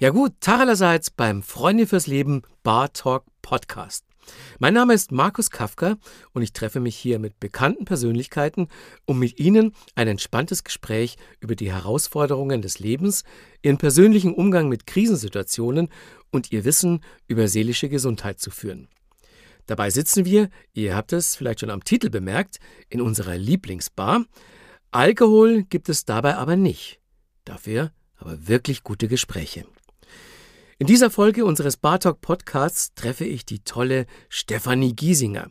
Ja gut, Tag allerseits beim Freunde fürs Leben Bar Talk Podcast. Mein Name ist Markus Kafka und ich treffe mich hier mit bekannten Persönlichkeiten, um mit Ihnen ein entspanntes Gespräch über die Herausforderungen des Lebens, Ihren persönlichen Umgang mit Krisensituationen und Ihr Wissen über seelische Gesundheit zu führen. Dabei sitzen wir, ihr habt es vielleicht schon am Titel bemerkt, in unserer Lieblingsbar. Alkohol gibt es dabei aber nicht. Dafür aber wirklich gute Gespräche. In dieser Folge unseres Bartok Podcasts treffe ich die tolle Stefanie Giesinger.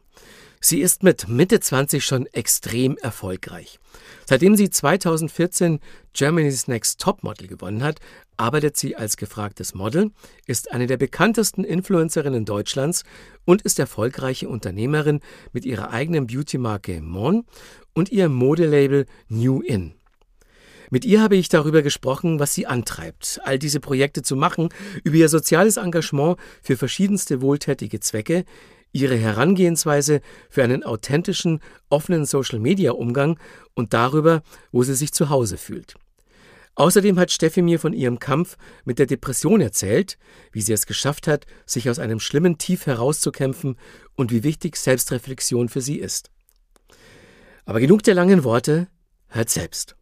Sie ist mit Mitte 20 schon extrem erfolgreich. Seitdem sie 2014 Germany's Next Topmodel gewonnen hat, arbeitet sie als gefragtes Model, ist eine der bekanntesten Influencerinnen Deutschlands und ist erfolgreiche Unternehmerin mit ihrer eigenen Beauty-Marke Mon und ihrem Modelabel New In. Mit ihr habe ich darüber gesprochen, was sie antreibt, all diese Projekte zu machen, über ihr soziales Engagement für verschiedenste wohltätige Zwecke, ihre Herangehensweise für einen authentischen, offenen Social-Media-Umgang und darüber, wo sie sich zu Hause fühlt. Außerdem hat Steffi mir von ihrem Kampf mit der Depression erzählt, wie sie es geschafft hat, sich aus einem schlimmen Tief herauszukämpfen und wie wichtig Selbstreflexion für sie ist. Aber genug der langen Worte, hört selbst.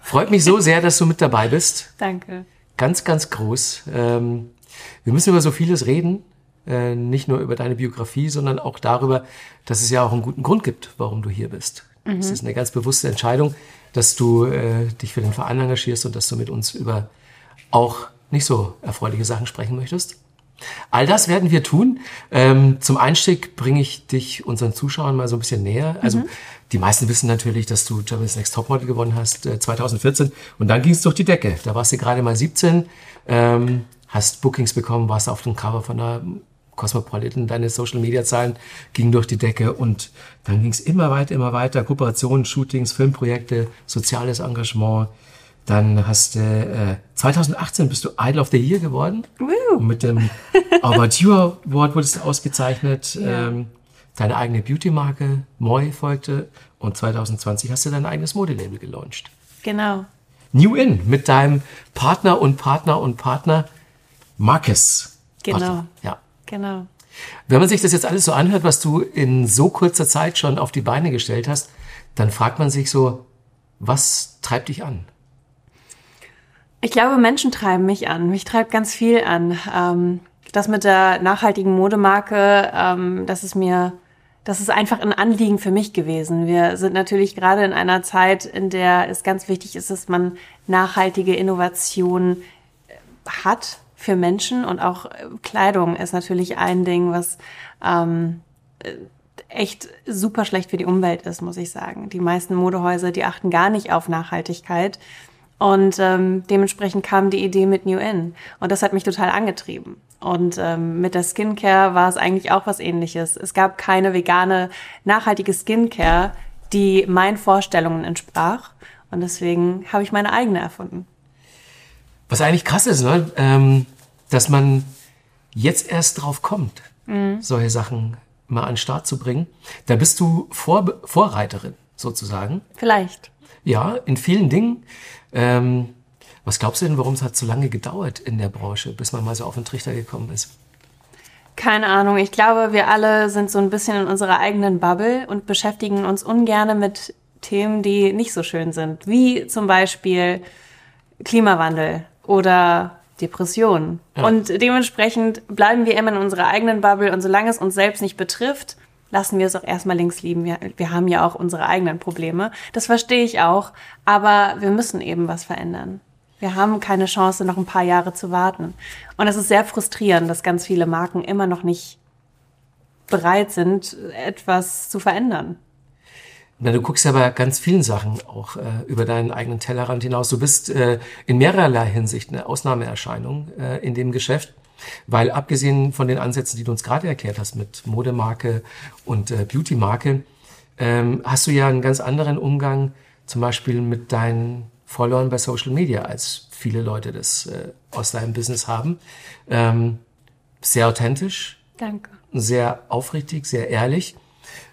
Freut mich so sehr, dass du mit dabei bist. Danke. Ganz, ganz groß. Ähm, wir müssen über so vieles reden. Äh, nicht nur über deine Biografie, sondern auch darüber, dass es ja auch einen guten Grund gibt, warum du hier bist. Es mhm. ist eine ganz bewusste Entscheidung, dass du äh, dich für den Verein engagierst und dass du mit uns über auch nicht so erfreuliche Sachen sprechen möchtest. All das werden wir tun. Ähm, zum Einstieg bringe ich dich unseren Zuschauern mal so ein bisschen näher. Also mhm. Die meisten wissen natürlich, dass du Germany's Next Topmodel gewonnen hast äh, 2014 und dann ging es durch die Decke. Da warst du gerade mal 17, ähm, hast Bookings bekommen, warst auf dem Cover von einer Cosmopolitan, deine Social-Media-Zahlen gingen durch die Decke und dann ging es immer weiter, immer weiter. Kooperationen, Shootings, Filmprojekte, soziales Engagement, dann hast du, äh, 2018 bist du Idol of the Year geworden. Woo. Mit dem Overture Award wurdest du ausgezeichnet. Ja. Ähm, deine eigene Beauty-Marke, Moi, folgte. Und 2020 hast du dein eigenes Modelabel gelauncht. Genau. New In mit deinem Partner und Partner und Partner Marcus. Genau. Ja. Genau. Wenn man sich das jetzt alles so anhört, was du in so kurzer Zeit schon auf die Beine gestellt hast, dann fragt man sich so, was treibt dich an? Ich glaube, Menschen treiben mich an. Mich treibt ganz viel an. Ähm, das mit der nachhaltigen Modemarke, ähm, das ist mir, das ist einfach ein Anliegen für mich gewesen. Wir sind natürlich gerade in einer Zeit, in der es ganz wichtig ist, dass man nachhaltige Innovation äh, hat für Menschen und auch äh, Kleidung ist natürlich ein Ding, was ähm, äh, echt super schlecht für die Umwelt ist, muss ich sagen. Die meisten Modehäuser, die achten gar nicht auf Nachhaltigkeit. Und ähm, dementsprechend kam die Idee mit New In. Und das hat mich total angetrieben. Und ähm, mit der Skincare war es eigentlich auch was ähnliches. Es gab keine vegane, nachhaltige Skincare, die meinen Vorstellungen entsprach. Und deswegen habe ich meine eigene erfunden. Was eigentlich krass ist, ne? Ähm, dass man jetzt erst drauf kommt, mhm. solche Sachen mal an den Start zu bringen. Da bist du Vor Vorreiterin sozusagen. Vielleicht. Ja, in vielen Dingen. Ähm, was glaubst du denn, warum es hat so lange gedauert in der Branche, bis man mal so auf den Trichter gekommen ist? Keine Ahnung. Ich glaube, wir alle sind so ein bisschen in unserer eigenen Bubble und beschäftigen uns ungern mit Themen, die nicht so schön sind, wie zum Beispiel Klimawandel oder Depressionen. Ja. Und dementsprechend bleiben wir immer in unserer eigenen Bubble und solange es uns selbst nicht betrifft, lassen wir es auch erstmal links liegen. Wir, wir haben ja auch unsere eigenen Probleme. Das verstehe ich auch. Aber wir müssen eben was verändern. Wir haben keine Chance, noch ein paar Jahre zu warten. Und es ist sehr frustrierend, dass ganz viele Marken immer noch nicht bereit sind, etwas zu verändern. Na, du guckst ja bei ganz vielen Sachen auch äh, über deinen eigenen Tellerrand hinaus. Du bist äh, in mehrerlei Hinsicht eine Ausnahmeerscheinung äh, in dem Geschäft. Weil abgesehen von den Ansätzen, die du uns gerade erklärt hast mit Modemarke und äh, Beautymarke, ähm, hast du ja einen ganz anderen Umgang zum Beispiel mit deinen Followern bei Social Media, als viele Leute das äh, aus deinem Business haben. Ähm, sehr authentisch. Danke. Sehr aufrichtig, sehr ehrlich.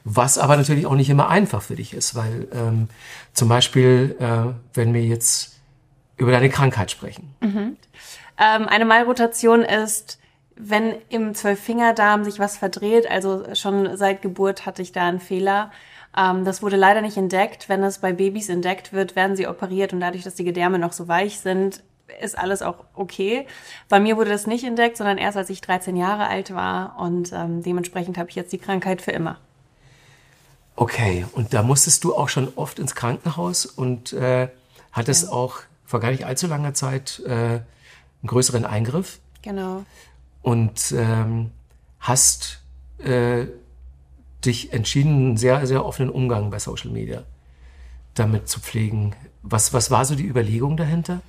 Was aber natürlich auch nicht immer einfach für dich ist, weil ähm, zum Beispiel, äh, wenn wir jetzt über deine Krankheit sprechen. Mhm. Ähm, eine Malrotation ist, wenn im Zwölffingerdarm sich was verdreht, also schon seit Geburt hatte ich da einen Fehler. Ähm, das wurde leider nicht entdeckt. Wenn es bei Babys entdeckt wird, werden sie operiert und dadurch, dass die Gedärme noch so weich sind, ist alles auch okay. Bei mir wurde das nicht entdeckt, sondern erst als ich 13 Jahre alt war und ähm, dementsprechend habe ich jetzt die Krankheit für immer. Okay, und da musstest du auch schon oft ins Krankenhaus und äh, hattest ja. auch vor gar nicht allzu langer Zeit äh, einen größeren Eingriff. Genau. Und ähm, hast äh, dich entschieden, einen sehr, sehr offenen Umgang bei Social Media damit zu pflegen. Was, was war so die Überlegung dahinter?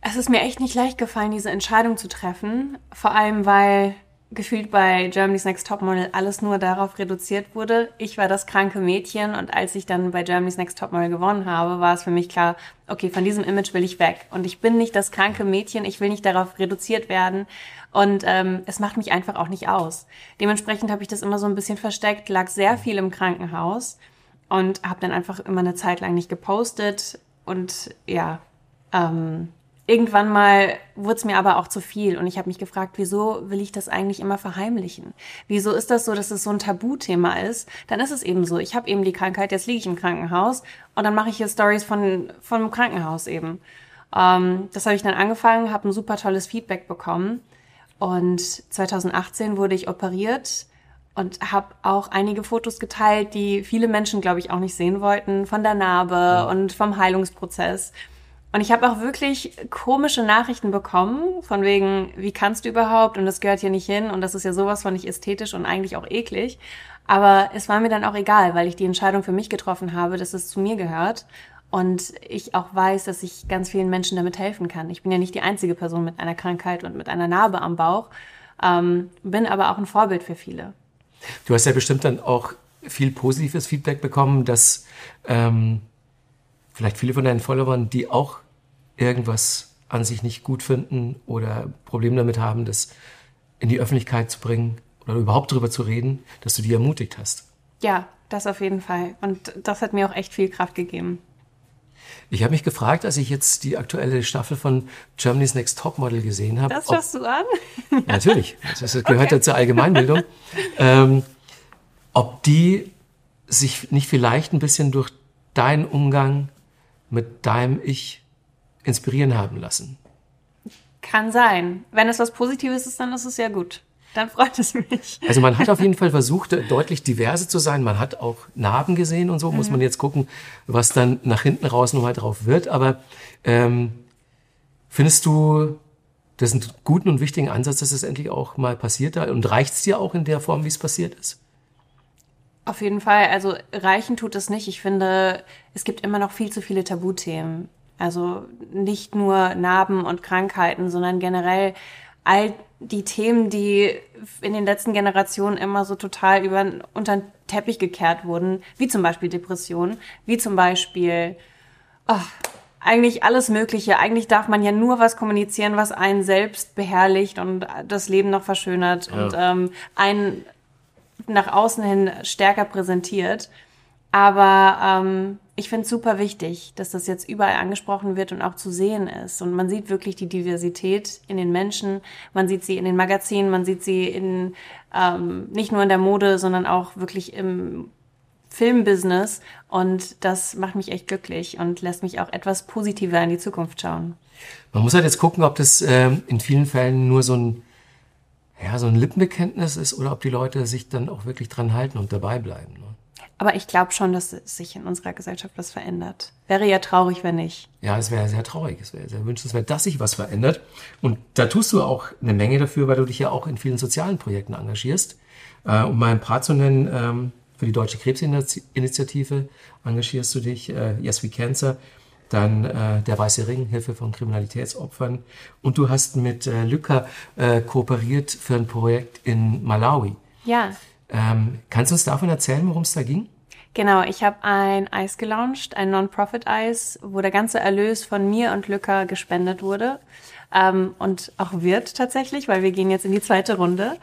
Es ist mir echt nicht leicht gefallen, diese Entscheidung zu treffen. Vor allem, weil gefühlt bei Germany's Next Topmodel alles nur darauf reduziert wurde. Ich war das kranke Mädchen und als ich dann bei Germany's Next Topmodel gewonnen habe, war es für mich klar, okay, von diesem Image will ich weg. Und ich bin nicht das kranke Mädchen, ich will nicht darauf reduziert werden. Und ähm, es macht mich einfach auch nicht aus. Dementsprechend habe ich das immer so ein bisschen versteckt, lag sehr viel im Krankenhaus und habe dann einfach immer eine Zeit lang nicht gepostet. Und ja, ähm, Irgendwann mal wurde es mir aber auch zu viel und ich habe mich gefragt, wieso will ich das eigentlich immer verheimlichen? Wieso ist das so, dass es so ein Tabuthema ist? Dann ist es eben so. Ich habe eben die Krankheit, jetzt liege ich im Krankenhaus und dann mache ich hier Stories von vom Krankenhaus eben. Ähm, das habe ich dann angefangen, habe ein super tolles Feedback bekommen und 2018 wurde ich operiert und habe auch einige Fotos geteilt, die viele Menschen, glaube ich, auch nicht sehen wollten, von der Narbe ja. und vom Heilungsprozess. Und ich habe auch wirklich komische Nachrichten bekommen, von wegen, wie kannst du überhaupt? Und das gehört hier nicht hin und das ist ja sowas von nicht ästhetisch und eigentlich auch eklig. Aber es war mir dann auch egal, weil ich die Entscheidung für mich getroffen habe, dass es zu mir gehört. Und ich auch weiß, dass ich ganz vielen Menschen damit helfen kann. Ich bin ja nicht die einzige Person mit einer Krankheit und mit einer Narbe am Bauch, ähm, bin aber auch ein Vorbild für viele. Du hast ja bestimmt dann auch viel positives Feedback bekommen, dass ähm, vielleicht viele von deinen Followern, die auch irgendwas an sich nicht gut finden oder Probleme damit haben, das in die Öffentlichkeit zu bringen oder überhaupt darüber zu reden, dass du die ermutigt hast. Ja, das auf jeden Fall. Und das hat mir auch echt viel Kraft gegeben. Ich habe mich gefragt, als ich jetzt die aktuelle Staffel von Germany's Next Topmodel gesehen habe. Das schaust du an? Ja, natürlich, das gehört okay. ja zur Allgemeinbildung. ähm, ob die sich nicht vielleicht ein bisschen durch deinen Umgang mit deinem Ich inspirieren haben lassen. Kann sein. Wenn es was Positives ist, dann ist es ja gut. Dann freut es mich. Also man hat auf jeden Fall versucht, deutlich diverse zu sein. Man hat auch Narben gesehen und so. Mhm. Muss man jetzt gucken, was dann nach hinten raus nochmal drauf wird. Aber ähm, findest du das einen guten und wichtigen Ansatz, dass es endlich auch mal passiert? Und reicht es dir auch in der Form, wie es passiert ist? Auf jeden Fall. Also reichen tut es nicht. Ich finde, es gibt immer noch viel zu viele Tabuthemen. Also nicht nur Narben und Krankheiten, sondern generell all die Themen, die in den letzten Generationen immer so total über, unter den Teppich gekehrt wurden, wie zum Beispiel Depressionen, wie zum Beispiel oh, eigentlich alles Mögliche. Eigentlich darf man ja nur was kommunizieren, was einen selbst beherrlicht und das Leben noch verschönert ja. und ähm, einen nach außen hin stärker präsentiert. Aber ähm, ich finde es super wichtig, dass das jetzt überall angesprochen wird und auch zu sehen ist. Und man sieht wirklich die Diversität in den Menschen, man sieht sie in den Magazinen, man sieht sie in ähm, nicht nur in der Mode, sondern auch wirklich im Filmbusiness. Und das macht mich echt glücklich und lässt mich auch etwas positiver in die Zukunft schauen. Man muss halt jetzt gucken, ob das ähm, in vielen Fällen nur so ein ja, so ein Lippenbekenntnis ist oder ob die Leute sich dann auch wirklich dran halten und dabei bleiben. Ne? Aber ich glaube schon, dass sich in unserer Gesellschaft was verändert. Wäre ja traurig, wenn nicht. Ja, es wäre sehr traurig. Es wäre sehr wünschenswert, dass sich was verändert. Und da tust du auch eine Menge dafür, weil du dich ja auch in vielen sozialen Projekten engagierst. Äh, um mal ein paar zu nennen, ähm, für die Deutsche Krebsinitiative engagierst du dich, äh, Yes We Cancer dann äh, der Weiße Ring, Hilfe von Kriminalitätsopfern. Und du hast mit äh, Lücker äh, kooperiert für ein Projekt in Malawi. Ja. Ähm, kannst du uns davon erzählen, worum es da ging? Genau, ich habe ein Eis gelauncht, ein Non-Profit-Eis, wo der ganze Erlös von mir und Lücker gespendet wurde. Ähm, und auch wird tatsächlich, weil wir gehen jetzt in die zweite Runde.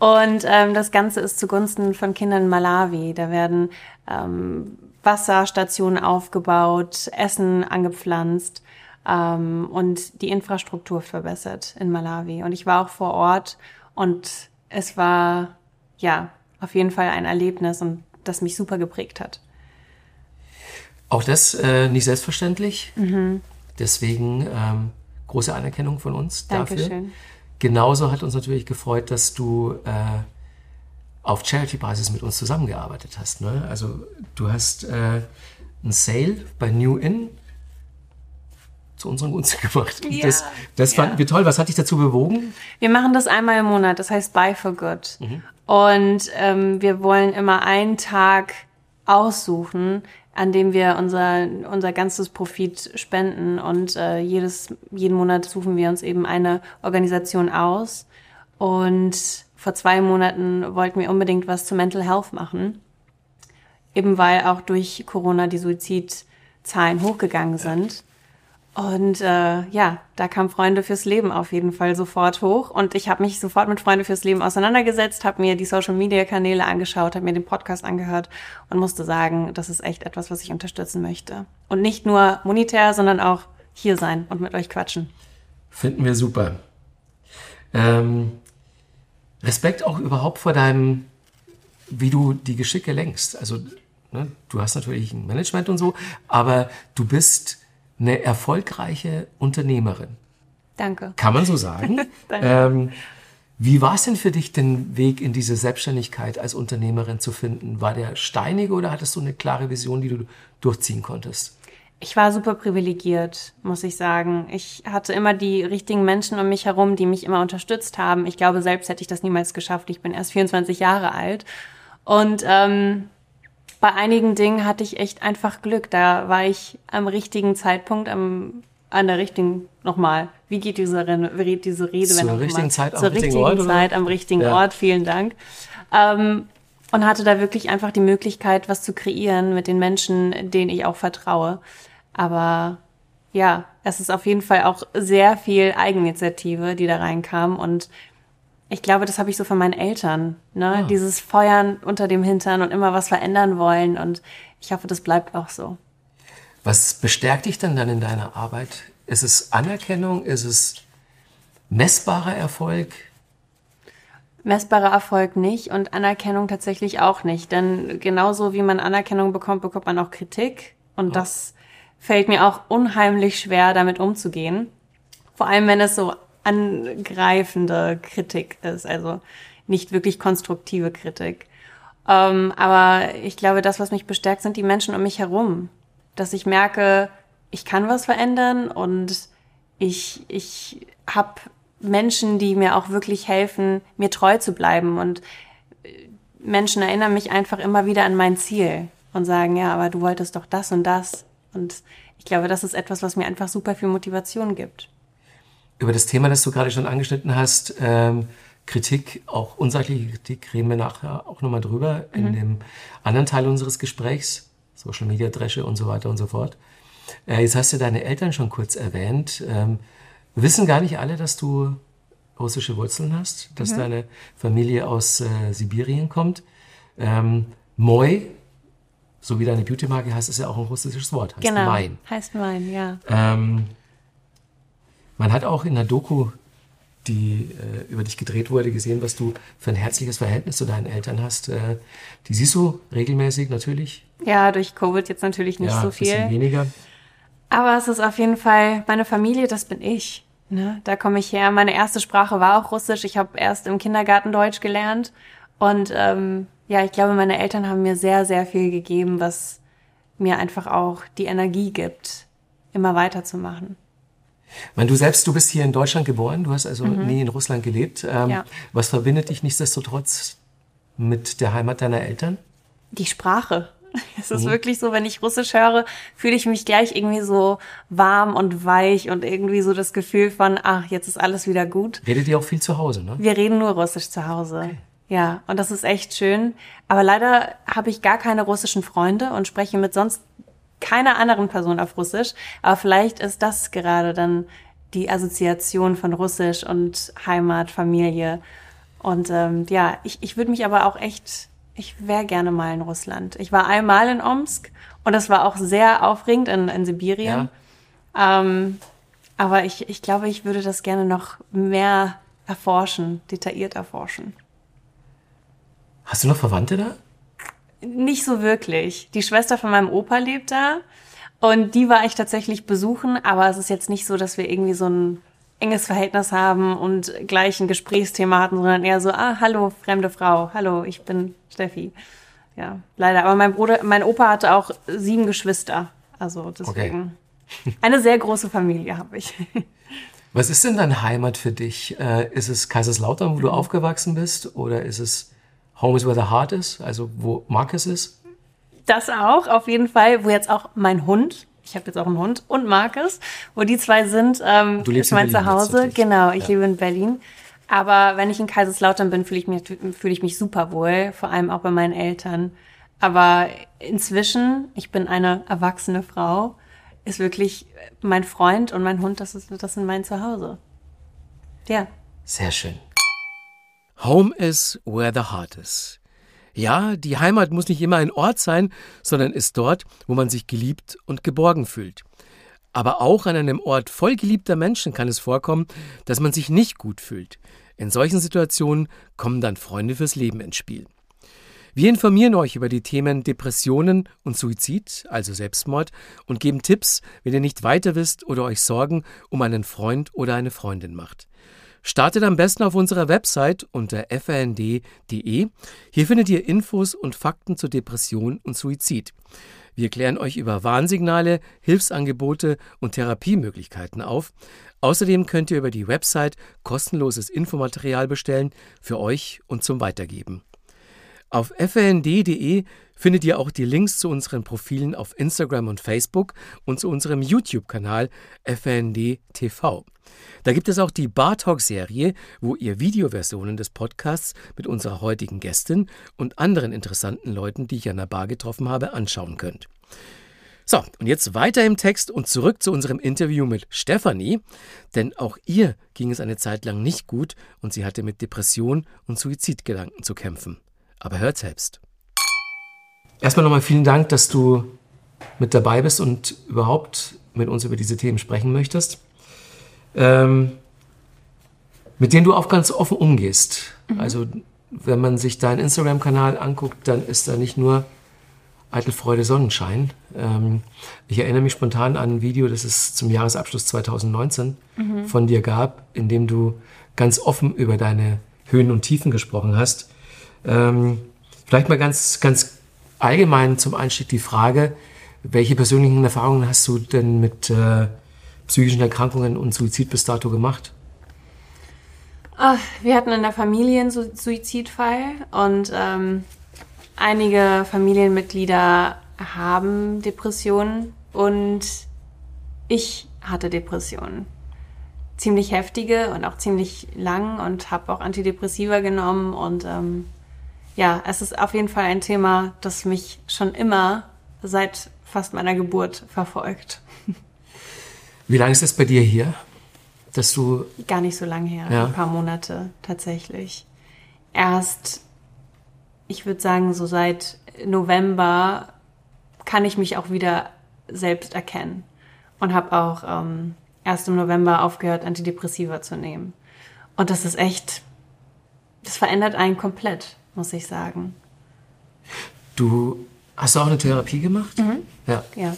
Und ähm, das Ganze ist zugunsten von Kindern in Malawi. Da werden ähm, Wasserstationen aufgebaut, Essen angepflanzt. ähm, und die Infrastruktur verbessert in Malawi. Und ich war auch vor Ort und es war ja auf jeden Fall ein Erlebnis und das mich super geprägt hat. Auch das äh, nicht selbstverständlich. Mhm. Deswegen ähm, große Anerkennung von uns Dankeschön. dafür. Genauso hat uns natürlich gefreut, dass du äh, auf Charity-Basis mit uns zusammengearbeitet hast. Ne? Also du hast äh, ein Sale bei New In zu unseren Gunsten gemacht. Ja, das, das fanden ja. wir toll. Was hat dich dazu bewogen? Wir machen das einmal im Monat. Das heißt Buy for Good. Mhm. Und ähm, wir wollen immer einen Tag aussuchen, an dem wir unser, unser ganzes Profit spenden. Und äh, jedes, jeden Monat suchen wir uns eben eine Organisation aus. Und vor zwei Monaten wollten wir unbedingt was zu Mental Health machen. Eben weil auch durch Corona die Suizidzahlen hochgegangen sind. Und äh, ja, da kam Freunde fürs Leben auf jeden Fall sofort hoch. Und ich habe mich sofort mit Freunde fürs Leben auseinandergesetzt, habe mir die Social-Media-Kanäle angeschaut, habe mir den Podcast angehört und musste sagen, das ist echt etwas, was ich unterstützen möchte. Und nicht nur monetär, sondern auch hier sein und mit euch quatschen. Finden wir super. Ähm, Respekt auch überhaupt vor deinem, wie du die Geschicke lenkst. Also ne, du hast natürlich ein Management und so, aber du bist eine erfolgreiche Unternehmerin. Danke. Kann man so sagen? ähm, wie war es denn für dich, den Weg in diese Selbstständigkeit als Unternehmerin zu finden? War der steinig oder hattest du eine klare Vision, die du durchziehen konntest? Ich war super privilegiert, muss ich sagen. Ich hatte immer die richtigen Menschen um mich herum, die mich immer unterstützt haben. Ich glaube, selbst hätte ich das niemals geschafft. Ich bin erst 24 Jahre alt. Und ähm, bei einigen Dingen hatte ich echt einfach Glück. Da war ich am richtigen Zeitpunkt, am, an der richtigen, nochmal, wie geht diese, diese Rede? Zur richtigen Zeit, Zur richtigen Ort, Zeit, am richtigen ja. Ort, vielen Dank. Ähm, und hatte da wirklich einfach die Möglichkeit, was zu kreieren mit den Menschen, denen ich auch vertraue. Aber ja, es ist auf jeden Fall auch sehr viel Eigeninitiative, die da reinkam und ich glaube, das habe ich so von meinen Eltern. Ne? Ah. Dieses Feuern unter dem Hintern und immer was verändern wollen. Und ich hoffe, das bleibt auch so. Was bestärkt dich denn dann in deiner Arbeit? Ist es Anerkennung? Ist es messbarer Erfolg? Messbarer Erfolg nicht und Anerkennung tatsächlich auch nicht. Denn genauso wie man Anerkennung bekommt, bekommt man auch Kritik. Und oh. das fällt mir auch unheimlich schwer, damit umzugehen. Vor allem, wenn es so angreifende Kritik ist, also nicht wirklich konstruktive Kritik. Ähm, aber ich glaube, das, was mich bestärkt, sind die Menschen um mich herum. Dass ich merke, ich kann was verändern und ich, ich habe Menschen, die mir auch wirklich helfen, mir treu zu bleiben. Und äh, Menschen erinnern mich einfach immer wieder an mein Ziel und sagen, ja, aber du wolltest doch das und das. Und ich glaube, das ist etwas, was mir einfach super viel Motivation gibt über das Thema, das du gerade schon angeschnitten hast, ähm, Kritik, auch unsachliche Kritik, reden wir nachher auch nochmal drüber mhm. in dem anderen Teil unseres Gesprächs, Social Media Dresche und so weiter und so fort. Äh, jetzt hast du deine Eltern schon kurz erwähnt. Ähm, wissen gar nicht alle, dass du russische Wurzeln hast, dass mhm. deine Familie aus äh, Sibirien kommt. Ähm, Moi, so wie deine Beauty-Marke heißt, ist ja auch ein russisches Wort, heißt genau, Wein. heißt Wein, ja. Ähm, man hat auch in der Doku, die äh, über dich gedreht wurde, gesehen, was du für ein herzliches Verhältnis zu deinen Eltern hast. Äh, die siehst du regelmäßig natürlich. Ja, durch Covid jetzt natürlich nicht ja, so viel. Bisschen weniger. Aber es ist auf jeden Fall meine Familie, das bin ich. Ne? Da komme ich her. Meine erste Sprache war auch Russisch. Ich habe erst im Kindergarten Deutsch gelernt. Und ähm, ja, ich glaube, meine Eltern haben mir sehr, sehr viel gegeben, was mir einfach auch die Energie gibt, immer weiterzumachen. Meine, du selbst, du bist hier in Deutschland geboren, du hast also mhm. nie in Russland gelebt. Ähm, ja. Was verbindet dich nichtsdestotrotz mit der Heimat deiner Eltern? Die Sprache. Es ist mhm. wirklich so, wenn ich Russisch höre, fühle ich mich gleich irgendwie so warm und weich und irgendwie so das Gefühl von, ach, jetzt ist alles wieder gut. Redet ihr auch viel zu Hause, ne? Wir reden nur Russisch zu Hause. Okay. Ja, und das ist echt schön. Aber leider habe ich gar keine russischen Freunde und spreche mit sonst keiner anderen Person auf Russisch. Aber vielleicht ist das gerade dann die Assoziation von Russisch und Heimat, Familie. Und ähm, ja, ich, ich würde mich aber auch echt, ich wäre gerne mal in Russland. Ich war einmal in Omsk und das war auch sehr aufregend in, in Sibirien. Ja. Ähm, Aber ich, ich glaube, ich würde das gerne noch mehr erforschen, detailliert erforschen. Hast du noch Verwandte da? Nicht so wirklich. Die Schwester von meinem Opa lebt da und die war ich tatsächlich besuchen, aber es ist jetzt nicht so, dass wir irgendwie so ein enges Verhältnis haben und gleich ein Gesprächsthema hatten, sondern eher so, ah, hallo, fremde Frau, hallo, ich bin Steffi. Ja, leider. Aber mein Bruder, mein Opa hatte auch sieben Geschwister. Also deswegen. Okay. Eine sehr große Familie habe ich. Was ist denn deine Heimat für dich? Äh, ist es Kaiserslautern, wo du aufgewachsen bist? Oder ist es Home is where the heart is, also wo Marcus ist? Das auch, auf jeden Fall, wo jetzt auch mein Hund, ich habe jetzt auch einen Hund und Marcus, wo die zwei sind, ähm, du lebst ist mein in Berlin Zuhause. Genau, ich ja. lebe in Berlin. Aber wenn ich in Kaiserslautern bin, fühle ich mich, fühle ich mich super wohl, vor allem auch bei meinen Eltern. Aber inzwischen, ich bin eine erwachsene Frau, ist wirklich mein Freund und mein Hund, das ist, das sind mein Zuhause. Ja. Sehr schön. Home is where the heart is. Ja, die Heimat muss nicht immer ein Ort sein, sondern ist dort, wo man sich geliebt und geborgen fühlt. Aber auch an einem Ort voll geliebter Menschen kann es vorkommen, dass man sich nicht gut fühlt. In solchen Situationen kommen dann Freunde fürs Leben ins Spiel. Wir informieren euch über die Themen Depressionen und Suizid, also Selbstmord, und geben Tipps, wenn ihr nicht weiter wisst oder euch Sorgen um einen Freund oder eine Freundin macht. Startet am besten auf unserer Website unter frnd.de. Hier findet ihr Infos und Fakten zur Depression und Suizid. Wir klären euch über Warnsignale, Hilfsangebote und Therapiemöglichkeiten auf. Außerdem könnt ihr über die Website kostenloses Infomaterial bestellen für euch und zum Weitergeben. Auf frnd.de findet ihr auch die Links zu unseren Profilen auf Instagram und Facebook und zu unserem YouTube-Kanal FND TV. Da gibt es auch die Bar Talk-Serie, wo ihr Videoversionen des Podcasts mit unserer heutigen Gästin und anderen interessanten Leuten, die ich an der Bar getroffen habe, anschauen könnt. So, und jetzt weiter im Text und zurück zu unserem Interview mit Stefanie, denn auch ihr ging es eine Zeit lang nicht gut und sie hatte mit Depression und Suizidgedanken zu kämpfen. Aber hört selbst. Erstmal nochmal vielen Dank, dass du mit dabei bist und überhaupt mit uns über diese Themen sprechen möchtest ähm, mit denen du auch ganz offen umgehst. Mhm. Also wenn man sich deinen Instagram-Kanal anguckt, dann ist da nicht nur Eitelfreude Sonnenschein. Ähm, ich erinnere mich spontan an ein Video, das es zum Jahresabschluss 2019 mhm. von dir gab, in dem du ganz offen über deine Höhen und Tiefen gesprochen hast. Ähm, vielleicht mal ganz, ganz allgemein zum Einstieg die Frage, welche persönlichen Erfahrungen hast du denn mit äh, psychischen Erkrankungen und Suizid bis dato gemacht? Ach, wir hatten in der Familie einen Suizidfall und ähm, einige Familienmitglieder haben Depressionen und ich hatte Depressionen. Ziemlich heftige und auch ziemlich lang und habe auch Antidepressiva genommen und ähm, ja, es ist auf jeden Fall ein Thema, das mich schon immer seit fast meiner Geburt verfolgt. Wie lange ist das bei dir hier? Dass du Gar nicht so lange her, ja. ein paar Monate tatsächlich. Erst, ich würde sagen, so seit November kann ich mich auch wieder selbst erkennen. Und habe auch ähm, erst im November aufgehört, Antidepressiva zu nehmen. Und das ist echt, das verändert einen komplett, muss ich sagen. Du hast auch eine Therapie gemacht? Mhm. Ja. ja.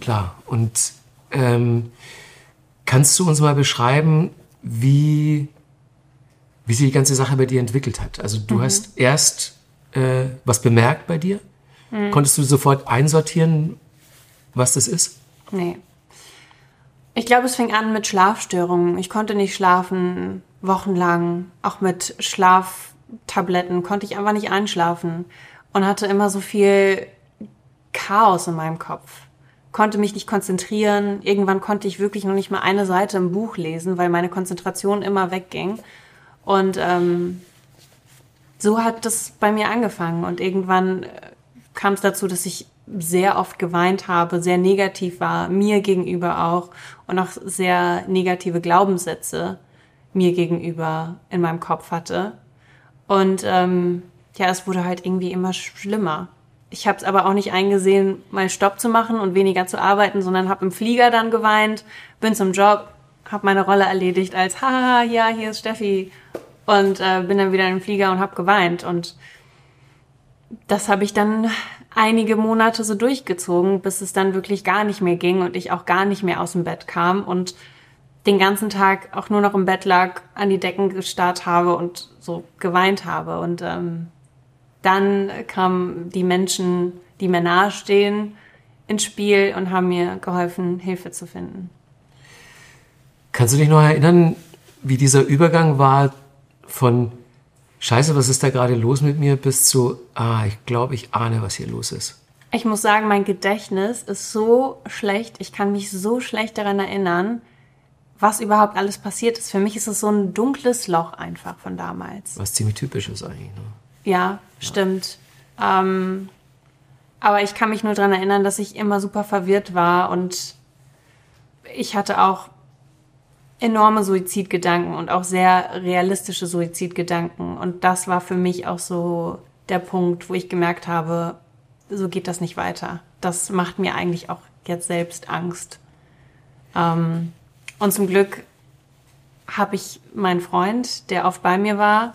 Klar. Und ähm, kannst du uns mal beschreiben, wie, wie sich die ganze Sache bei dir entwickelt hat? Also du mhm. hast erst äh, was bemerkt bei dir. Mhm. Konntest du sofort einsortieren, was das ist? Nee. Ich glaube, es fing an mit Schlafstörungen. Ich konnte nicht schlafen, wochenlang. Auch mit Schlaftabletten konnte ich einfach nicht einschlafen. Und hatte immer so viel Chaos in meinem Kopf konnte mich nicht konzentrieren. Irgendwann konnte ich wirklich noch nicht mal eine Seite im Buch lesen, weil meine Konzentration immer wegging. Und ähm, so hat das bei mir angefangen. Und irgendwann äh, kam es dazu, dass ich sehr oft geweint habe, sehr negativ war, mir gegenüber auch und auch sehr negative Glaubenssätze mir gegenüber in meinem Kopf hatte. Und ähm, ja, es wurde halt irgendwie immer schlimmer. Ich habe es aber auch nicht eingesehen, mal Stopp zu machen und weniger zu arbeiten, sondern habe im Flieger dann geweint, bin zum Job, habe meine Rolle erledigt als, haha, ja, hier ist Steffi. Und äh, bin dann wieder im Flieger und habe geweint. Und das habe ich dann einige Monate so durchgezogen, bis es dann wirklich gar nicht mehr ging und ich auch gar nicht mehr aus dem Bett kam und den ganzen Tag auch nur noch im Bett lag, an die Decken gestarrt habe und so geweint habe. Und ähm, dann kamen die Menschen, die mir nahestehen, ins Spiel und haben mir geholfen, Hilfe zu finden. Kannst du dich noch erinnern, wie dieser Übergang war von Scheiße, was ist da gerade los mit mir, bis zu, ah, ich glaube, ich ahne, was hier los ist? Ich muss sagen, mein Gedächtnis ist so schlecht. Ich kann mich so schlecht daran erinnern, was überhaupt alles passiert ist. Für mich ist es so ein dunkles Loch einfach von damals. Was ziemlich typisch ist eigentlich. Ne? Ja, ja, stimmt. Ähm, aber ich kann mich nur daran erinnern, dass ich immer super verwirrt war und ich hatte auch enorme Suizidgedanken und auch sehr realistische Suizidgedanken. Und das war für mich auch so der Punkt, wo ich gemerkt habe, so geht das nicht weiter. Das macht mir eigentlich auch jetzt selbst Angst. Ähm, und zum Glück habe ich meinen Freund, der oft bei mir war,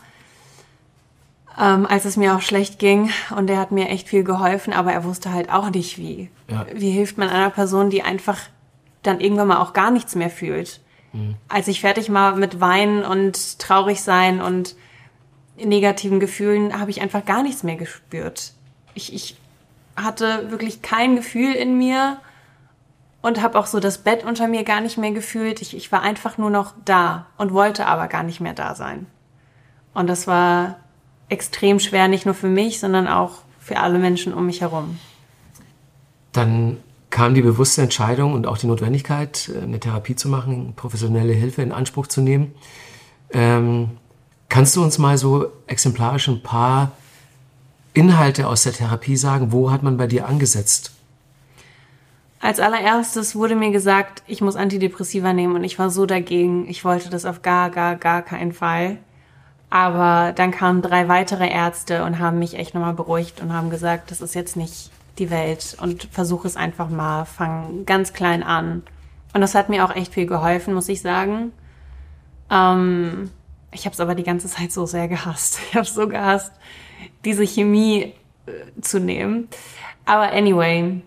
ähm, als es mir auch schlecht ging. Und der hat mir echt viel geholfen, aber er wusste halt auch nicht wie. Ja. Wie hilft man einer Person, die einfach dann irgendwann mal auch gar nichts mehr fühlt? Mhm. Als ich fertig war mit Weinen und traurig sein und negativen Gefühlen, habe ich einfach gar nichts mehr gespürt. Ich, ich hatte wirklich kein Gefühl in mir und habe auch so das Bett unter mir gar nicht mehr gefühlt. Ich, ich war einfach nur noch da und wollte aber gar nicht mehr da sein. Und das war extrem schwer, nicht nur für mich, sondern auch für alle Menschen um mich herum. Dann kam die bewusste Entscheidung und auch die Notwendigkeit, eine Therapie zu machen, professionelle Hilfe in Anspruch zu nehmen. Ähm, kannst du uns mal so exemplarisch ein paar Inhalte aus der Therapie sagen? Wo hat man bei dir angesetzt? Als allererstes wurde mir gesagt, ich muss Antidepressiva nehmen und ich war so dagegen. Ich wollte das auf gar, gar, gar keinen Fall. Aber dann kamen drei weitere Ärzte und haben mich echt nochmal beruhigt und haben gesagt, das ist jetzt nicht die Welt und versuche es einfach mal, fang ganz klein an. Und das hat mir auch echt viel geholfen, muss ich sagen. Ähm, ich habe es aber die ganze Zeit so sehr gehasst. Ich habe so gehasst, diese Chemie äh, zu nehmen. Aber anyway,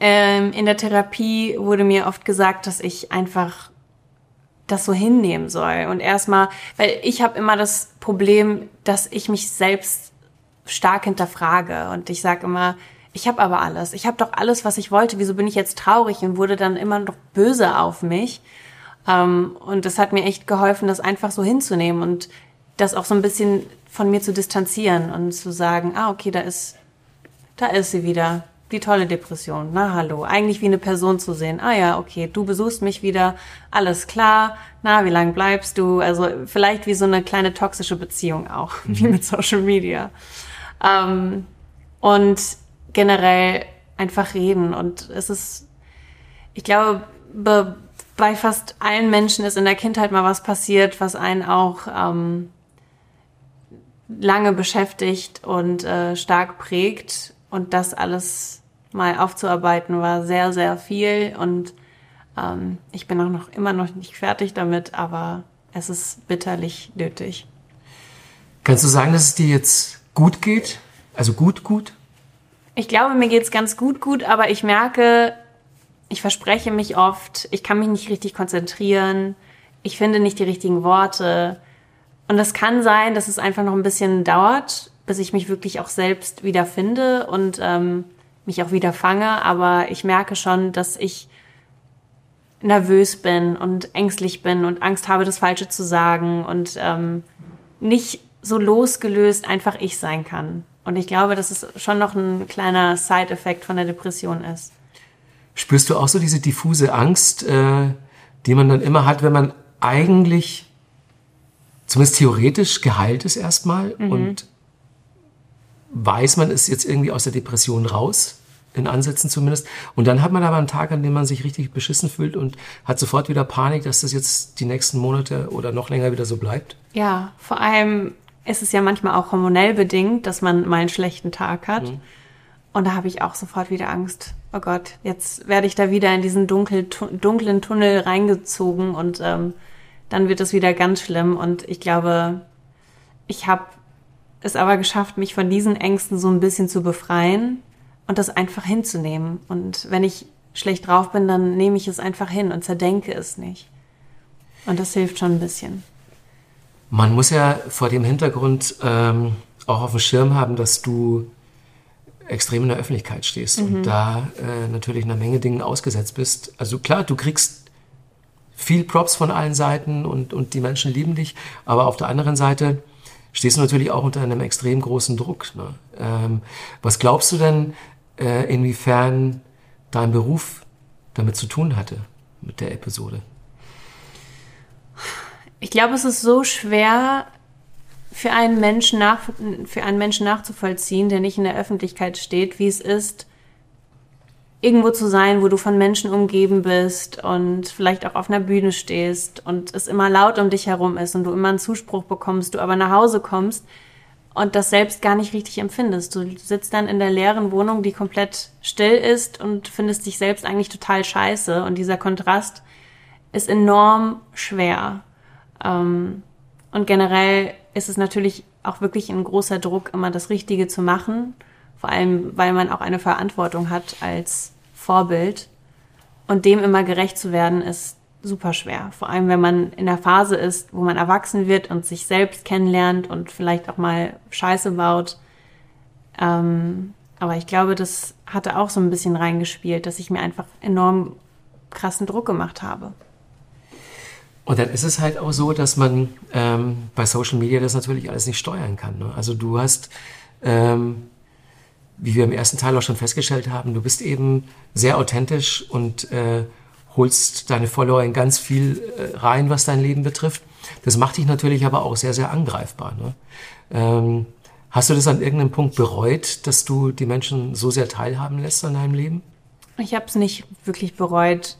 ähm, in der Therapie wurde mir oft gesagt, dass ich einfach das so hinnehmen soll. Und erstmal, weil ich habe immer das Problem, dass ich mich selbst stark hinterfrage. Und ich sage immer, ich habe aber alles, ich habe doch alles, was ich wollte, wieso bin ich jetzt traurig? Und wurde dann immer noch böse auf mich. Ähm, und das hat mir echt geholfen, das einfach so hinzunehmen und das auch so ein bisschen von mir zu distanzieren und zu sagen, ah okay, da ist, da ist sie wieder, die tolle Depression. Na hallo, eigentlich wie eine Person zu sehen. Ah ja, okay, du besuchst mich wieder, alles klar. Na, wie lange bleibst du? Also vielleicht wie so eine kleine toxische Beziehung auch, wie mit Social Media. Ähm, und generell einfach reden. Und es ist, ich glaube, bei fast allen Menschen ist in der Kindheit mal was passiert, was einen auch ähm, lange beschäftigt und äh, stark prägt. Und das alles mal aufzuarbeiten war sehr, sehr viel. Und ähm, ich bin auch noch immer noch nicht fertig damit, aber es ist bitterlich nötig. Kannst du sagen, dass es dir jetzt gut geht? Also gut, gut? Ich glaube, mir geht's ganz gut, gut, aber ich merke, ich verspreche mich oft, ich kann mich nicht richtig konzentrieren, ich finde nicht die richtigen Worte. Und das kann sein, dass es einfach noch ein bisschen dauert, bis ich mich wirklich auch selbst wieder finde und ähm, mich auch wieder fange. Aber ich merke schon, dass ich nervös bin und ängstlich bin und Angst habe, das Falsche zu sagen und ähm, nicht so losgelöst einfach ich sein kann. Und ich glaube, dass es schon noch ein kleiner Side-Effekt von der Depression ist. Spürst du auch so diese diffuse Angst, äh, die man dann immer hat, wenn man eigentlich zumindest theoretisch geheilt ist erstmal mhm. und weiß, man ist jetzt irgendwie aus der Depression raus, in Ansätzen zumindest. Und dann hat man aber einen Tag, an dem man sich richtig beschissen fühlt und hat sofort wieder Panik, dass das jetzt die nächsten Monate oder noch länger wieder so bleibt. Ja, vor allem ist es ja manchmal auch hormonell bedingt, dass man mal einen schlechten Tag hat. Mhm. Und da habe ich auch sofort wieder Angst. Oh Gott, jetzt werde ich da wieder in diesen dunkel, dunklen Tunnel reingezogen und ähm, dann wird es wieder ganz schlimm. Und ich glaube, ich habe es aber geschafft, mich von diesen Ängsten so ein bisschen zu befreien und das einfach hinzunehmen. Und wenn ich schlecht drauf bin, dann nehme ich es einfach hin und zerdenke es nicht. Und das hilft schon ein bisschen. Man muss ja vor dem Hintergrund ähm, auch auf dem Schirm haben, dass du extrem in der Öffentlichkeit stehst mhm. und da äh, natürlich einer Menge Dingen ausgesetzt bist. Also klar, du kriegst viel Props von allen Seiten und, und die Menschen lieben dich, aber auf der anderen Seite stehst du natürlich auch unter einem extrem großen Druck. Ne? Ähm, was glaubst du denn, äh, inwiefern dein Beruf damit zu tun hatte, mit der Episode? Ich glaube, es ist so schwer für einen Menschen nach, für einen Menschen nachzuvollziehen, der nicht in der Öffentlichkeit steht, wie es ist, irgendwo zu sein, wo du von Menschen umgeben bist und vielleicht auch auf einer Bühne stehst und es immer laut um dich herum ist und du immer einen Zuspruch bekommst, du aber nach Hause kommst und das selbst gar nicht richtig empfindest. Du sitzt dann in der leeren Wohnung, die komplett still ist und findest dich selbst eigentlich total scheiße und dieser Kontrast ist enorm schwer. Ähm, und generell ist es natürlich auch wirklich ein großer Druck, immer das Richtige zu machen. Vor allem, weil man auch eine Verantwortung hat als Vorbild. Und dem immer gerecht zu werden, ist super schwer. Vor allem, wenn man in der Phase ist, wo man erwachsen wird und sich selbst kennenlernt und vielleicht auch mal Scheiße baut. Ähm, aber ich glaube, das hatte auch so ein bisschen reingespielt, dass ich mir einfach enorm krassen Druck gemacht habe. Und dann ist es halt auch so, dass man ähm, bei Social Media das natürlich alles nicht steuern kann. Ne? Also du hast, ähm, wie wir im ersten Teil auch schon festgestellt haben, du bist eben sehr authentisch und äh, holst deine Follower in ganz viel äh, rein, was dein Leben betrifft. Das macht dich natürlich aber auch sehr, sehr angreifbar. Ne? Ähm, hast du das an irgendeinem Punkt bereut, dass du die Menschen so sehr teilhaben lässt an deinem Leben? Ich habe es nicht wirklich bereut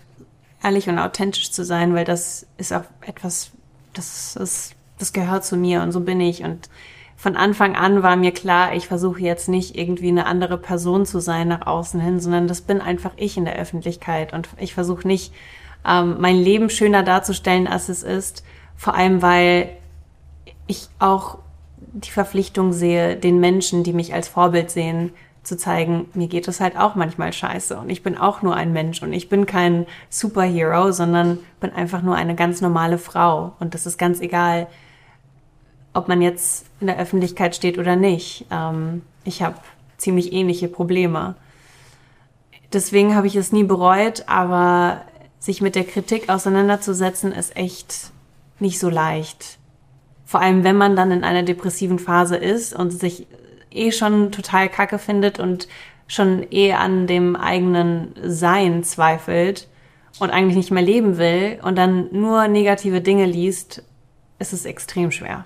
ehrlich und authentisch zu sein, weil das ist auch etwas, das ist, das gehört zu mir und so bin ich. Und von Anfang an war mir klar, ich versuche jetzt nicht irgendwie eine andere Person zu sein nach außen hin, sondern das bin einfach ich in der Öffentlichkeit. Und ich versuche nicht, ähm, mein Leben schöner darzustellen, als es ist. Vor allem, weil ich auch die Verpflichtung sehe, den Menschen, die mich als Vorbild sehen, zu zeigen, mir geht es halt auch manchmal scheiße und ich bin auch nur ein Mensch und ich bin kein Superhero, sondern bin einfach nur eine ganz normale Frau und das ist ganz egal, ob man jetzt in der Öffentlichkeit steht oder nicht. Ähm, ich habe ziemlich ähnliche Probleme. Deswegen habe ich es nie bereut, aber sich mit der Kritik auseinanderzusetzen ist echt nicht so leicht. Vor allem, wenn man dann in einer depressiven Phase ist und sich eh schon total kacke findet und schon eh an dem eigenen Sein zweifelt und eigentlich nicht mehr leben will und dann nur negative Dinge liest, ist es extrem schwer.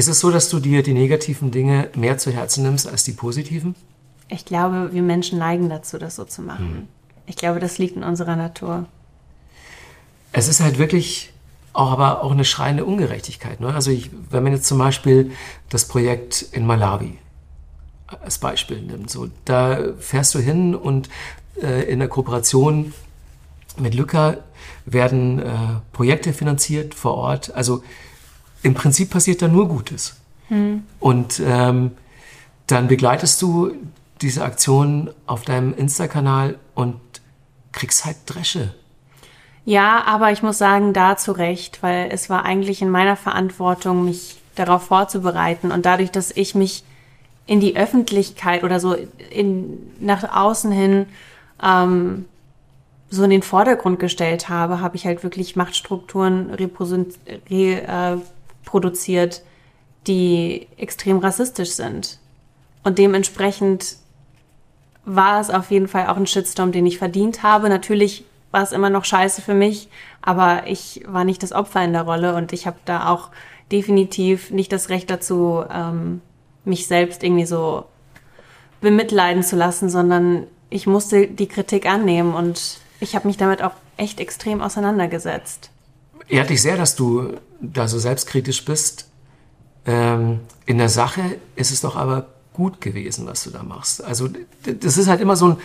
Ist es so, dass du dir die negativen Dinge mehr zu Herzen nimmst als die positiven? Ich glaube, wir Menschen neigen dazu, das so zu machen. Hm. Ich glaube, das liegt in unserer Natur. Es ist halt wirklich auch aber auch eine schreiende Ungerechtigkeit. Ne? Also ich, wenn man jetzt zum Beispiel das Projekt in Malawi als Beispiel nimmt. So, da fährst du hin und äh, in der Kooperation mit Lücker werden äh, Projekte finanziert vor Ort. Also im Prinzip passiert da nur Gutes. Hm. Und ähm, dann begleitest du diese Aktion auf deinem Insta-Kanal und kriegst halt Dresche. Ja, aber ich muss sagen, da zu Recht, weil es war eigentlich in meiner Verantwortung, mich darauf vorzubereiten. Und dadurch, dass ich mich in die Öffentlichkeit oder so in, nach außen hin ähm, so in den Vordergrund gestellt habe, habe ich halt wirklich Machtstrukturen reproduziert, äh, die extrem rassistisch sind. Und dementsprechend war es auf jeden Fall auch ein Shitstorm, den ich verdient habe. Natürlich war es immer noch scheiße für mich, aber ich war nicht das Opfer in der Rolle und ich habe da auch definitiv nicht das Recht dazu, ähm, mich selbst irgendwie so bemitleiden zu lassen, sondern ich musste die Kritik annehmen und ich habe mich damit auch echt extrem auseinandergesetzt. Ehrt dich sehr, dass du da so selbstkritisch bist. Ähm, in der Sache ist es doch aber gut gewesen, was du da machst. Also das ist halt immer so ein,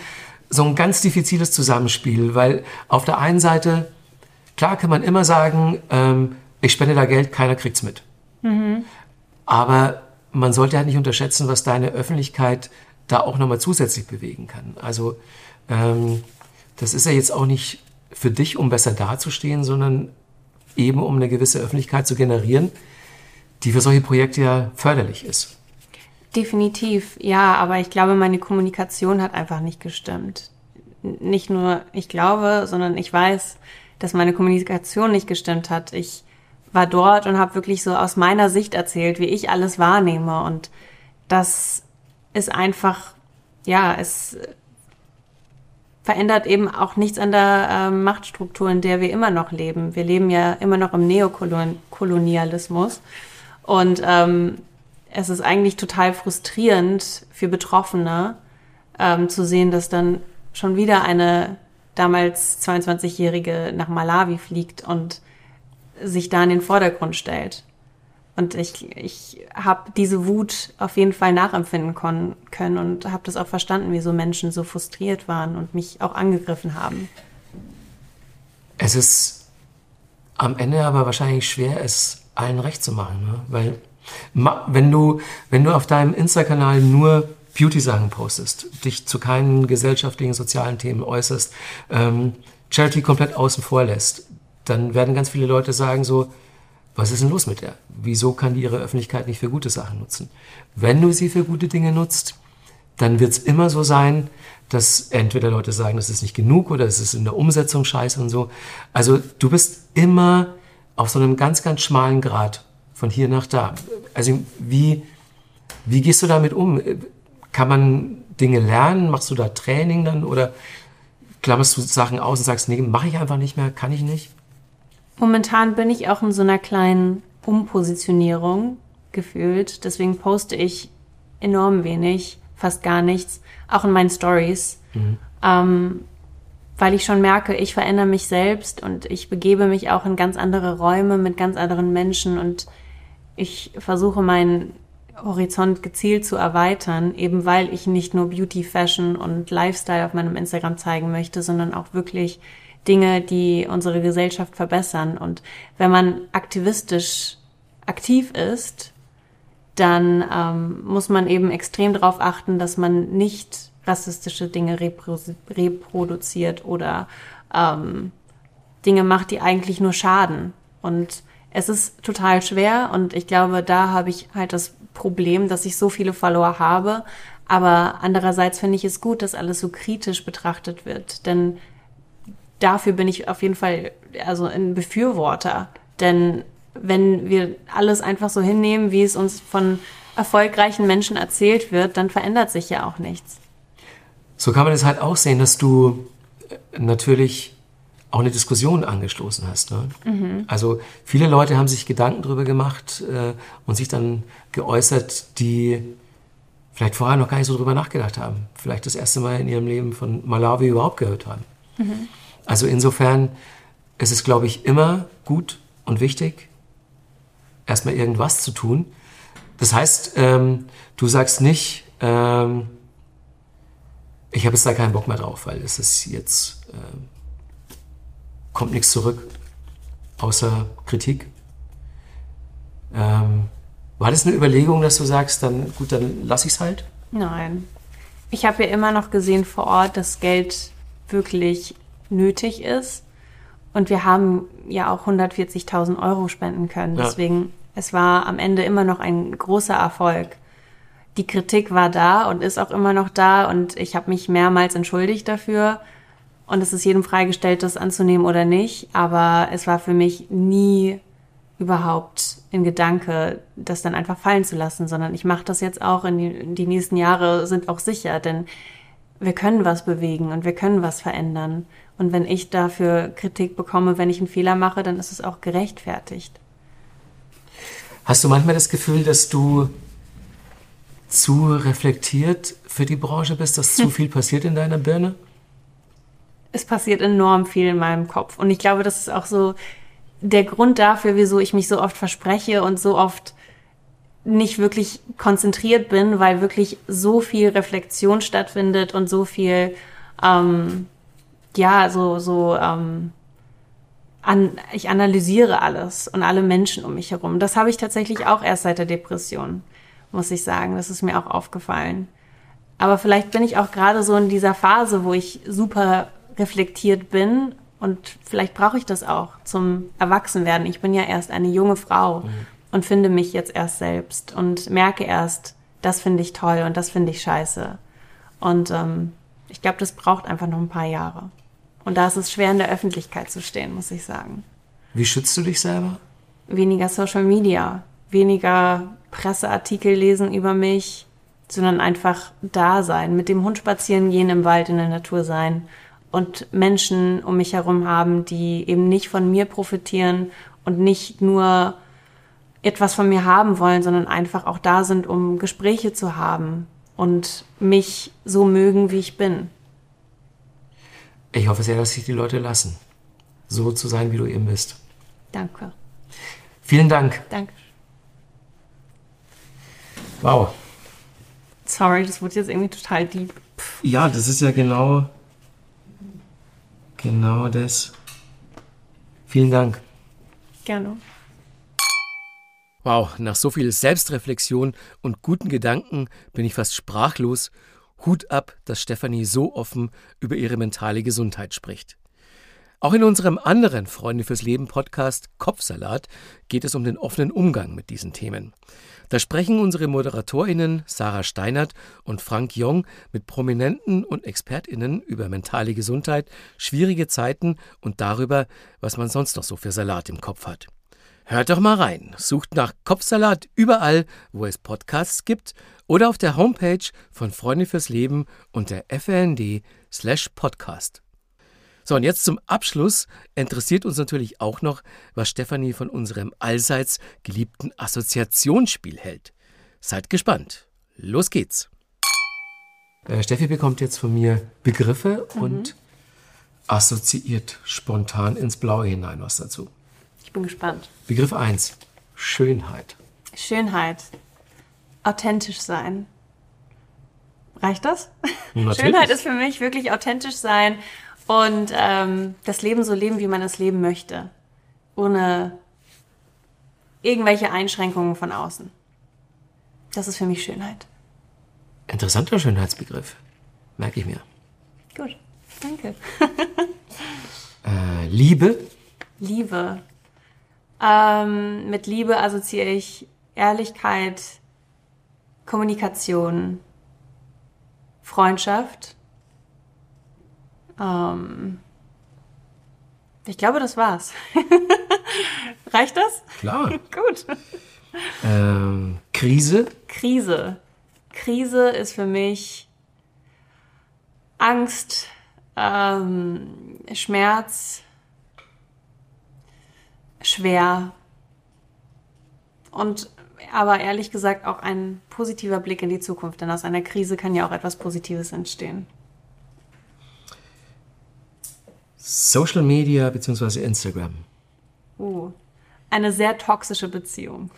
so ein ganz diffiziles Zusammenspiel, weil auf der einen Seite, klar kann man immer sagen, ähm, ich spende da Geld, keiner kriegt's mit. Mhm. Aber man sollte halt nicht unterschätzen, was deine Öffentlichkeit da auch nochmal zusätzlich bewegen kann. Also ähm, das ist ja jetzt auch nicht für dich, um besser dazustehen, sondern eben um eine gewisse Öffentlichkeit zu generieren, die für solche Projekte ja förderlich ist. Definitiv, ja, aber ich glaube, meine Kommunikation hat einfach nicht gestimmt. Nicht nur ich glaube, sondern ich weiß, dass meine Kommunikation nicht gestimmt hat. Ich war dort und habe wirklich so aus meiner Sicht erzählt, wie ich alles wahrnehme und das ist einfach, ja, es verändert eben auch nichts an der äh, Machtstruktur, in der wir immer noch leben. Wir leben ja immer noch im Neokolonialismus. Und ähm, es ist eigentlich total frustrierend für Betroffene ähm, zu sehen, dass dann schon wieder eine damals 22-Jährige nach Malawi fliegt und sich da in den Vordergrund stellt. Und ich, ich habe diese Wut auf jeden Fall nachempfinden können und habe das auch verstanden, wieso Menschen so frustriert waren und mich auch angegriffen haben. Es ist am Ende aber wahrscheinlich schwer, es allen recht zu machen. Ne? Weil wenn du, wenn du auf deinem Insta-Kanal nur Beauty-Sachen postest, dich zu keinen gesellschaftlichen, sozialen Themen äußerst, ähm, Charity komplett außen vor lässt, dann werden ganz viele Leute sagen so, was ist denn los mit der? Wieso kann die ihre Öffentlichkeit nicht für gute Sachen nutzen? Wenn du sie für gute Dinge nutzt, dann wird es immer so sein, dass entweder Leute sagen, das ist nicht genug oder es ist in der Umsetzung scheiße und so. Also du bist immer auf so einem ganz, ganz schmalen Grad von hier nach da. Also wie, wie gehst du damit um? Kann man Dinge lernen? Machst du da Training dann oder klammerst du Sachen aus und sagst, nee, mache ich einfach nicht mehr, kann ich nicht? Momentan bin ich auch in so einer kleinen Umpositionierung gefühlt. Deswegen poste ich enorm wenig, fast gar nichts, auch in meinen Stories. Mhm. Ähm, weil ich schon merke, ich verändere mich selbst und ich begebe mich auch in ganz andere Räume mit ganz anderen Menschen und ich versuche meinen Horizont gezielt zu erweitern, eben weil ich nicht nur Beauty, Fashion und Lifestyle auf meinem Instagram zeigen möchte, sondern auch wirklich Dinge, die unsere Gesellschaft verbessern. Und wenn man aktivistisch aktiv ist, dann ähm, muss man eben extrem darauf achten, dass man nicht rassistische Dinge repro reproduziert oder ähm, Dinge macht, die eigentlich nur schaden. Und es ist total schwer und ich glaube, da habe ich halt das Problem, dass ich so viele Follower habe. Aber andererseits finde ich es gut, dass alles so kritisch betrachtet wird. Denn dafür bin ich auf jeden Fall also ein Befürworter. Denn wenn wir alles einfach so hinnehmen, wie es uns von erfolgreichen Menschen erzählt wird, dann verändert sich ja auch nichts. So kann man es halt auch sehen, dass du äh, natürlich auch eine Diskussion angestoßen hast. Ne? Mhm. Also viele Leute haben sich Gedanken darüber gemacht äh, und sich dann geäußert, die vielleicht vorher noch gar nicht so drüber nachgedacht haben. Vielleicht das erste Mal in ihrem Leben von Malawi überhaupt gehört haben. Mhm. Also insofern ist es, glaube ich, immer gut und wichtig, erstmal irgendwas zu tun. Das heißt, ähm, du sagst nicht, ähm, ich habe jetzt da keinen Bock mehr drauf, weil es ist jetzt, äh, kommt nichts zurück, außer Kritik. Ähm, war das eine Überlegung, dass du sagst, dann gut, dann lass ich es halt? Nein. Ich habe ja immer noch gesehen vor Ort, dass Geld wirklich nötig ist. Und wir haben ja auch 140.000 Euro spenden können. Ja. Deswegen, es war am Ende immer noch ein großer Erfolg. Die Kritik war da und ist auch immer noch da und ich habe mich mehrmals entschuldigt dafür. Und es ist jedem freigestellt, das anzunehmen oder nicht. Aber es war für mich nie überhaupt in Gedanke, das dann einfach fallen zu lassen, sondern ich mache das jetzt auch in die, in die nächsten Jahre sind auch sicher, denn wir können was bewegen und wir können was verändern. Und wenn ich dafür Kritik bekomme, wenn ich einen Fehler mache, dann ist es auch gerechtfertigt. Hast du manchmal das Gefühl, dass du zu reflektiert für die Branche bist, dass zu viel passiert in deiner Birne? Es passiert enorm viel in meinem Kopf. Und ich glaube, das ist auch so der Grund dafür, wieso ich mich so oft verspreche und so oft nicht wirklich konzentriert bin, weil wirklich so viel Reflexion stattfindet und so viel, ähm, ja, so, so, ähm, an, ich analysiere alles und alle Menschen um mich herum. Das habe ich tatsächlich auch erst seit der Depression, muss ich sagen. Das ist mir auch aufgefallen. Aber vielleicht bin ich auch gerade so in dieser Phase, wo ich super reflektiert bin und vielleicht brauche ich das auch zum Erwachsenwerden. Ich bin ja erst eine junge Frau mhm. und finde mich jetzt erst selbst und merke erst, das finde ich toll und das finde ich scheiße. Und ähm, ich glaube, das braucht einfach noch ein paar Jahre. Und da ist es schwer, in der Öffentlichkeit zu stehen, muss ich sagen. Wie schützt du dich selber? Weniger Social Media, weniger Presseartikel lesen über mich, sondern einfach da sein, mit dem Hund spazieren gehen, im Wald, in der Natur sein und Menschen um mich herum haben, die eben nicht von mir profitieren und nicht nur etwas von mir haben wollen, sondern einfach auch da sind, um Gespräche zu haben und mich so mögen, wie ich bin. Ich hoffe sehr, dass sich die Leute lassen, so zu sein, wie du eben bist. Danke. Vielen Dank. Danke. Wow. Sorry, das wurde jetzt irgendwie total deep. Ja, das ist ja genau, genau das. Vielen Dank. Gerne. Wow, nach so viel Selbstreflexion und guten Gedanken bin ich fast sprachlos Hut ab, dass Stefanie so offen über ihre mentale Gesundheit spricht. Auch in unserem anderen Freunde fürs Leben Podcast Kopfsalat geht es um den offenen Umgang mit diesen Themen. Da sprechen unsere ModeratorInnen Sarah Steinert und Frank Jong mit Prominenten und ExpertInnen über mentale Gesundheit, schwierige Zeiten und darüber, was man sonst noch so für Salat im Kopf hat. Hört doch mal rein. Sucht nach Kopfsalat überall, wo es Podcasts gibt oder auf der Homepage von Freunde fürs Leben unter fnd slash podcast. So, und jetzt zum Abschluss interessiert uns natürlich auch noch, was Stefanie von unserem allseits geliebten Assoziationsspiel hält. Seid gespannt. Los geht's. Äh, Steffi bekommt jetzt von mir Begriffe mhm. und assoziiert spontan ins Blaue hinein was dazu bin gespannt. Begriff 1. Schönheit. Schönheit. Authentisch sein. Reicht das? Natürlich. Schönheit ist für mich wirklich authentisch sein und ähm, das Leben so leben, wie man es leben möchte. Ohne irgendwelche Einschränkungen von außen. Das ist für mich Schönheit. Interessanter Schönheitsbegriff. Merke ich mir. Gut, danke. äh, Liebe. Liebe. Ähm, mit Liebe assoziiere ich Ehrlichkeit, Kommunikation, Freundschaft. Ähm, ich glaube, das war's. Reicht das? Klar. Gut. Ähm, Krise? Krise. Krise ist für mich Angst, ähm, Schmerz, schwer und aber ehrlich gesagt auch ein positiver Blick in die Zukunft, denn aus einer Krise kann ja auch etwas Positives entstehen. Social Media bzw. Instagram. Uh, eine sehr toxische Beziehung.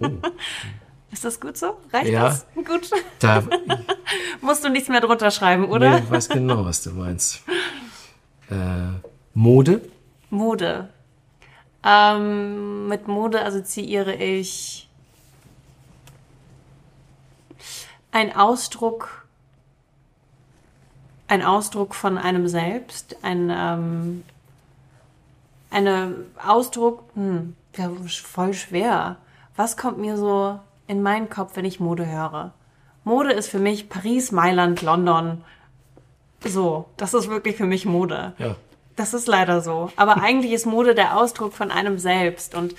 Oh. Ist das gut so? Reicht ja, das? Gut. Da, Musst du nichts mehr drunter schreiben, oder? Nee, ich weiß genau, was du meinst. Äh, Mode? Mode. Ähm, mit Mode assoziiere ich ein Ausdruck, ein Ausdruck von einem selbst, ein ähm, eine Ausdruck, hm, ja, voll schwer. Was kommt mir so in meinen Kopf, wenn ich Mode höre? Mode ist für mich Paris, Mailand, London. So, das ist wirklich für mich Mode. Ja. Das ist leider so. Aber eigentlich ist Mode der Ausdruck von einem selbst. Und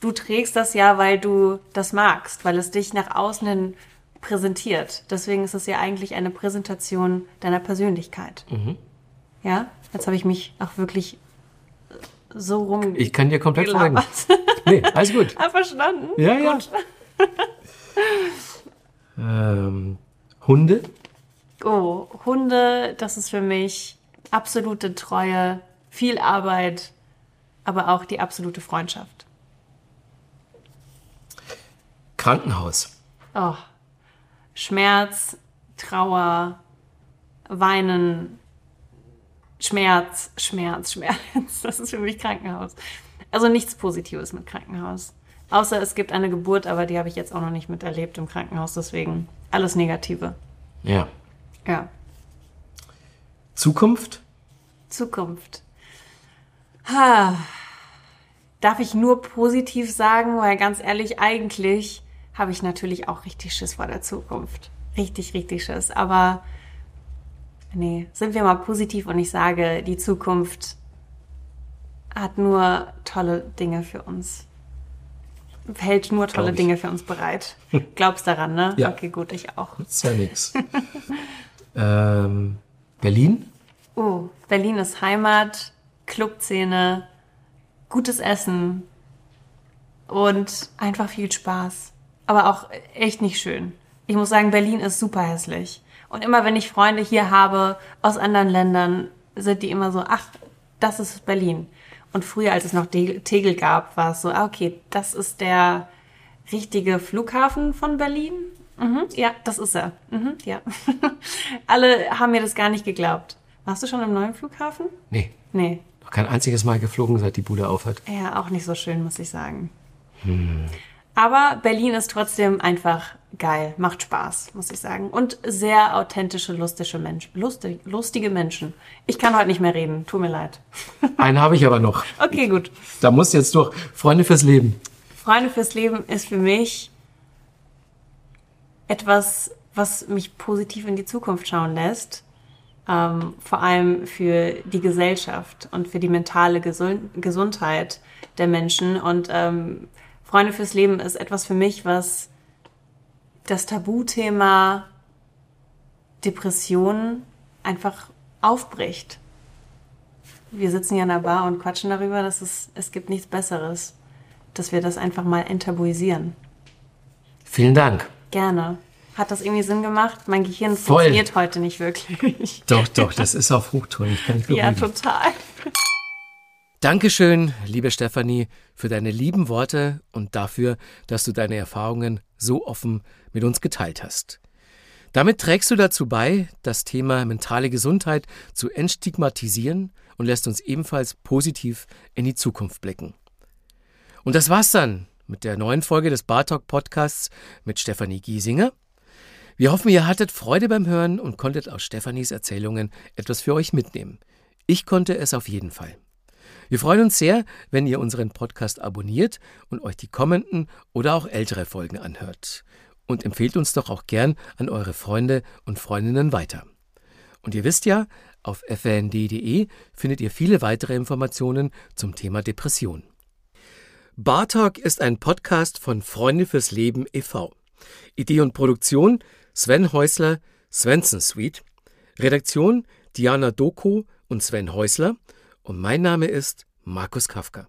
du trägst das ja, weil du das magst, weil es dich nach außen hin präsentiert. Deswegen ist es ja eigentlich eine Präsentation deiner Persönlichkeit. Mhm. Ja, jetzt habe ich mich auch wirklich so rum. Ich kann dir komplett folgen. Nee, alles gut. Ah, verstanden? Ja, ja. Gut. ähm, Hunde? Oh, Hunde, das ist für mich absolute Treue, viel Arbeit, aber auch die absolute Freundschaft. Krankenhaus. Oh. Schmerz, Trauer, Weinen, Schmerz, Schmerz, Schmerz. Das ist für mich Krankenhaus. Also nichts Positives mit Krankenhaus. Außer es gibt eine Geburt, aber die habe ich jetzt auch noch nicht miterlebt im Krankenhaus, deswegen alles Negative. Ja. Ja. Zukunft? Zukunft. Ha. Darf ich nur positiv sagen, weil ganz ehrlich, eigentlich habe ich natürlich auch richtig Schiss vor der Zukunft. Richtig, richtig Schiss. Aber nee, sind wir mal positiv und ich sage, die Zukunft hat nur tolle Dinge für uns. Hält nur tolle Dinge für uns bereit. Glaubst daran, ne? Ja. Okay, gut, ich auch. Ist ja nix. ähm, Berlin? Oh, Berlin ist Heimat, Clubszene, gutes Essen und einfach viel Spaß. Aber auch echt nicht schön. Ich muss sagen, Berlin ist super hässlich. Und immer wenn ich Freunde hier habe aus anderen Ländern, sind die immer so, ach, das ist Berlin. Und früher, als es noch Tegel gab, war es so, ah, okay, das ist der richtige Flughafen von Berlin. Mhm, ja, das ist er. Mhm, ja. Alle haben mir das gar nicht geglaubt. Warst du schon im neuen Flughafen? Nee, Nee. noch kein einziges Mal geflogen, seit die Bude aufhat. Ja, auch nicht so schön, muss ich sagen. Aber Berlin ist trotzdem einfach geil, macht Spaß, muss ich sagen. Und sehr authentische, lustige Menschen. Lustig, lustige Menschen. Ich kann heute nicht mehr reden, tut mir leid. Einen habe ich aber noch. Okay, gut. Da muss jetzt durch. Freunde fürs Leben. Freunde fürs Leben ist für mich etwas, was mich positiv in die Zukunft schauen lässt. Ähm, vor allem für die Gesellschaft und für die mentale Gesund Gesundheit der Menschen. Und ähm, Freunde fürs Leben ist etwas für mich, was das Tabuthema Depression einfach aufbricht. Wir sitzen hier in der Bar und quatschen darüber, dass es, es gibt nichts Besseres, dass wir das einfach mal enttabuisieren. Vielen Dank. Gerne. Hat das irgendwie Sinn gemacht? Mein Gehirn Voll. funktioniert heute nicht wirklich. Doch, doch, das ist auf Hochtouren. Ich kann dich ja, total. Dankeschön, liebe Stefanie, für deine lieben Worte und dafür, dass du deine Erfahrungen so offen mit uns geteilt hast. Damit trägst du dazu bei, das Thema mentale Gesundheit zu entstigmatisieren und lässt uns ebenfalls positiv in die Zukunft blicken. Und das war's dann mit der neuen Folge des Bartalk Podcasts mit Stefanie Giesinger. Wir hoffen, ihr hattet Freude beim Hören und konntet aus Stefanies Erzählungen etwas für euch mitnehmen. Ich konnte es auf jeden Fall. Wir freuen uns sehr, wenn ihr unseren Podcast abonniert und euch die kommenden oder auch ältere Folgen anhört. Und empfehlt uns doch auch gern an eure Freunde und Freundinnen weiter. Und ihr wisst ja, auf fnd.de findet ihr viele weitere Informationen zum Thema Depression. Bartalk ist ein Podcast von Freunde fürs Leben e.V. Idee und Produktion Sven Häusler, Svensson Suite. Redaktion Diana Doko und Sven Häusler. Und mein Name ist Markus Kafka.